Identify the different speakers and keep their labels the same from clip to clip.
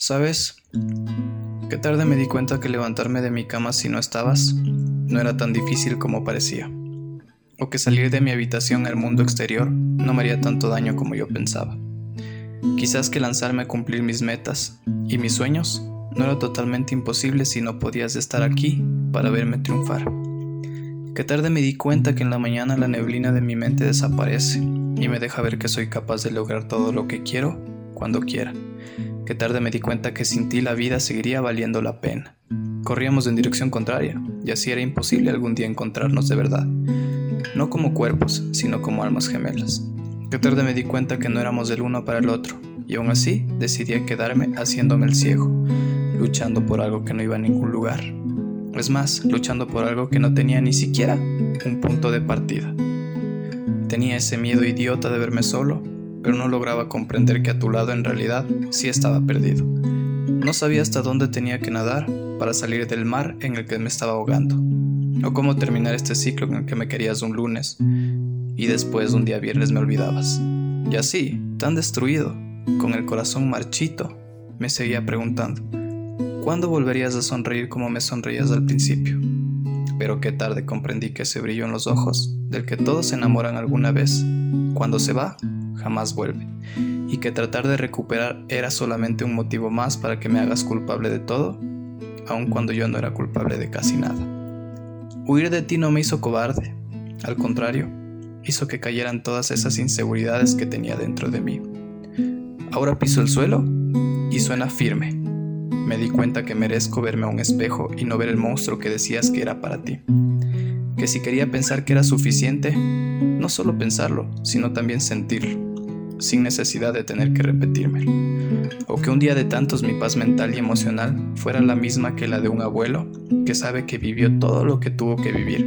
Speaker 1: ¿Sabes? Qué tarde me di cuenta que levantarme de mi cama si no estabas no era tan difícil como parecía, o que salir de mi habitación al mundo exterior no me haría tanto daño como yo pensaba. Quizás que lanzarme a cumplir mis metas y mis sueños no era totalmente imposible si no podías estar aquí para verme triunfar. Qué tarde me di cuenta que en la mañana la neblina de mi mente desaparece y me deja ver que soy capaz de lograr todo lo que quiero cuando quiera. Qué tarde me di cuenta que sin ti la vida seguiría valiendo la pena. Corríamos en dirección contraria y así era imposible algún día encontrarnos de verdad. No como cuerpos, sino como almas gemelas. Qué tarde me di cuenta que no éramos del uno para el otro y aún así decidí quedarme haciéndome el ciego, luchando por algo que no iba a ningún lugar. Es más, luchando por algo que no tenía ni siquiera un punto de partida. Tenía ese miedo idiota de verme solo, pero no lograba comprender que a tu lado en realidad sí estaba perdido. No sabía hasta dónde tenía que nadar para salir del mar en el que me estaba ahogando, o cómo terminar este ciclo en el que me querías un lunes y después un día viernes me olvidabas. Y así, tan destruido, con el corazón marchito, me seguía preguntando, ¿Cuándo volverías a sonreír como me sonreías al principio? Pero qué tarde comprendí que ese brillo en los ojos, del que todos se enamoran alguna vez, cuando se va, jamás vuelve, y que tratar de recuperar era solamente un motivo más para que me hagas culpable de todo, aun cuando yo no era culpable de casi nada. Huir de ti no me hizo cobarde, al contrario, hizo que cayeran todas esas inseguridades que tenía dentro de mí. Ahora piso el suelo y suena firme, me di cuenta que merezco verme a un espejo y no ver el monstruo que decías que era para ti. Que si quería pensar que era suficiente, no solo pensarlo, sino también sentirlo, sin necesidad de tener que repetírmelo. O que un día de tantos mi paz mental y emocional fuera la misma que la de un abuelo que sabe que vivió todo lo que tuvo que vivir.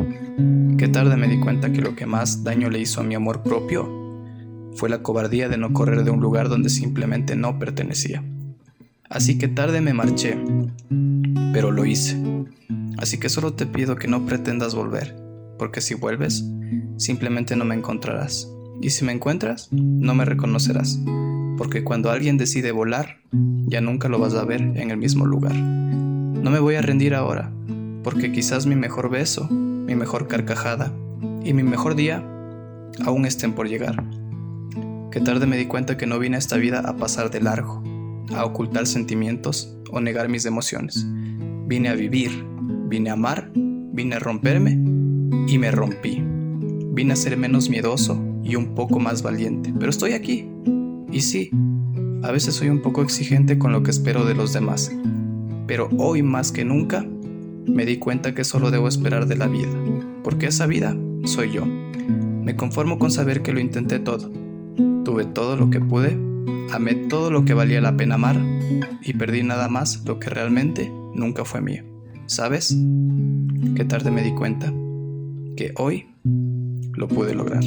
Speaker 1: Que tarde me di cuenta que lo que más daño le hizo a mi amor propio fue la cobardía de no correr de un lugar donde simplemente no pertenecía. Así que tarde me marché, pero lo hice. Así que solo te pido que no pretendas volver, porque si vuelves, simplemente no me encontrarás. Y si me encuentras, no me reconocerás, porque cuando alguien decide volar, ya nunca lo vas a ver en el mismo lugar. No me voy a rendir ahora, porque quizás mi mejor beso, mi mejor carcajada y mi mejor día aún estén por llegar. Que tarde me di cuenta que no vine a esta vida a pasar de largo, a ocultar sentimientos o negar mis emociones. Vine a vivir, vine a amar, vine a romperme y me rompí. Vine a ser menos miedoso y un poco más valiente, pero estoy aquí. Y sí, a veces soy un poco exigente con lo que espero de los demás, pero hoy más que nunca me di cuenta que solo debo esperar de la vida, porque esa vida soy yo. Me conformo con saber que lo intenté todo. Tuve todo lo que pude Amé todo lo que valía la pena amar y perdí nada más lo que realmente nunca fue mío. ¿Sabes? Qué tarde me di cuenta que hoy lo pude lograr.